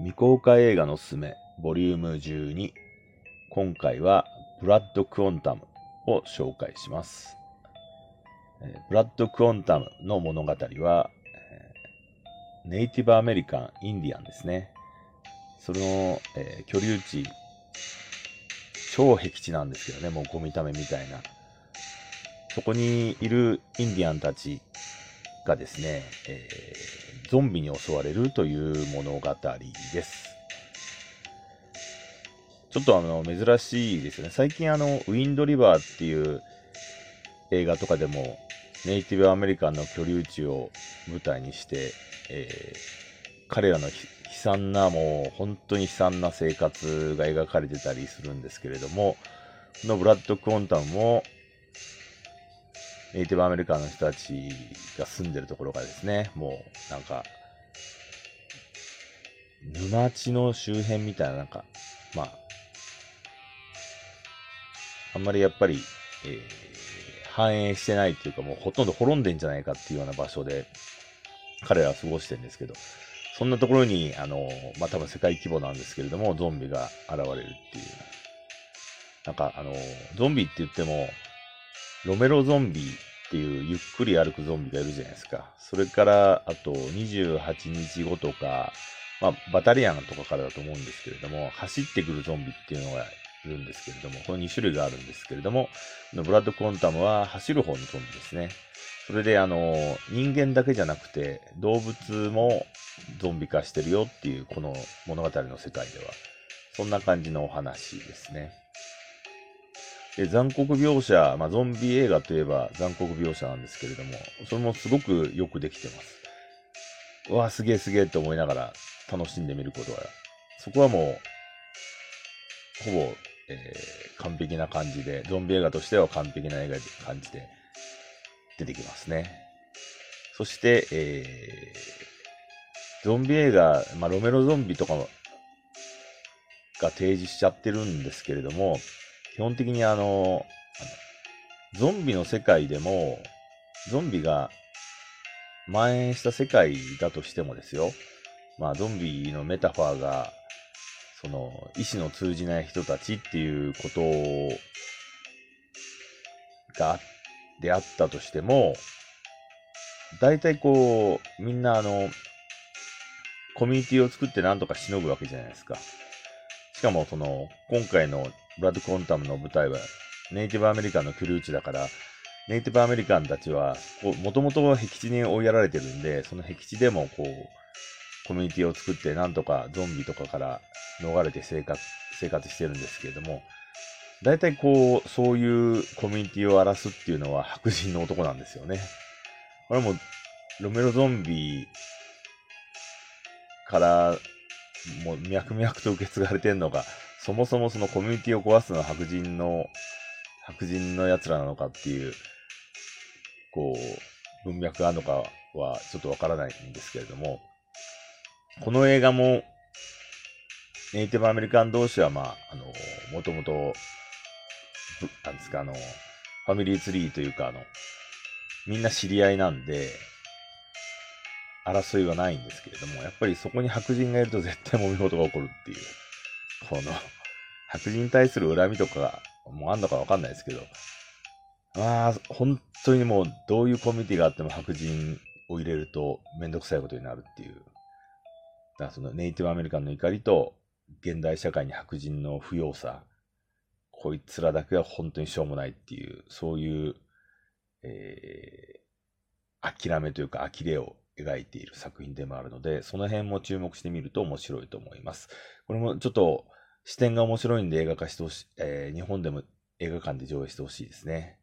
未公開映画のすすめ、ボリューム12。今回は、ブラッド・クオンタムを紹介します。ブラッド・クオンタムの物語は、ネイティブアメリカン・インディアンですね。その、えー居留地、超僻地なんですけどね、もうゴミためみたいな。そこにいるインディアンたちがですね、えーゾンビに襲われるという物語です。ちょっとあの、珍しいですよね。最近あの、ウィンドリバーっていう映画とかでも、ネイティブアメリカンの居留地を舞台にして、えー彼らの悲惨な、もう本当に悲惨な生活が描かれてたりするんですけれども、このブラッド・クオンタムも、ネイティブアメリカンの人たちが住んでるところがですね、もうなんか、沼地の周辺みたいな、なんか、まあ、あんまりやっぱり、えー繁栄してないっていうか、もうほとんど滅んでんじゃないかっていうような場所で、彼らは過ごしてるんですけど、そんなところに、あの、まあ、多分世界規模なんですけれども、ゾンビが現れるっていう。なんか、あの、ゾンビって言っても、ロメロゾンビっていうゆっくり歩くゾンビがいるじゃないですか。それから、あと28日後とか、まあ、バタリアンとかからだと思うんですけれども、走ってくるゾンビっていうのがいるんですけれども、この2種類があるんですけれども、ブラッド・コンタムは走る方のゾンビですね。それで、あの、人間だけじゃなくて、動物もゾンビ化してるよっていう、この物語の世界では、そんな感じのお話ですね。で残酷描写、まあ、ゾンビ映画といえば残酷描写なんですけれども、それもすごくよくできてます。うわ、すげえすげえと思いながら楽しんでみることは、そこはもう、ほぼ、えー完璧な感じで、ゾンビ映画としては完璧な映画で感じで出てきますね。そして、えーゾンビ映画、まあ、ロメロゾンビとかが提示しちゃってるんですけれども、本的にあの、ゾンビの世界でも、ゾンビが蔓延した世界だとしてもですよ、まあ、ゾンビのメタファーが、その、意志の通じない人たちっていうことが、であったとしても、大体こう、みんなあの、コミュニティを作ってなんとかしのぐわけじゃないですか。しかもその、今回のブラッド・コンタムの舞台は、ネイティブアメリカンの居留地だから、ネイティブアメリカンたちは、もともと僻地に追いやられてるんで、その僻地でもこう、コミュニティを作って、なんとかゾンビとかから逃れて生活、生活してるんですけれども、大体こう、そういうコミュニティを荒らすっていうのは白人の男なんですよね。これも、ロメロゾンビから、もう脈々と受け継がれてんのか、そもそもそのコミュニティを壊すのは白人の、白人の奴らなのかっていう、こう、文脈があるのかはちょっとわからないんですけれども、この映画も、ネイティブアメリカン同士は、まあ、あの、もともと、ぶなんですか、あの、ファミリーツリーというか、あの、みんな知り合いなんで、争いはないんですけれども、やっぱりそこに白人がいると絶対揉め事が起こるっていう、この、白人に対する恨みとか、もうあんのかわかんないですけど、まあ、本当にもうどういうコミュニティがあっても白人を入れるとめんどくさいことになるっていう。だからそのネイティブアメリカンの怒りと現代社会に白人の不要さ、こいつらだけは本当にしょうもないっていう、そういう、えー、諦めというか呆れを描いている作品でもあるので、その辺も注目してみると面白いと思います。これもちょっと視点が面白いんで映画化してほしい、えー日本でも映画館で上映してほしいですね。